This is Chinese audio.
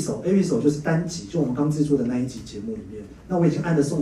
首 A 一首就是单集，就我们刚制作的那一集节目里面，那我已经按着送。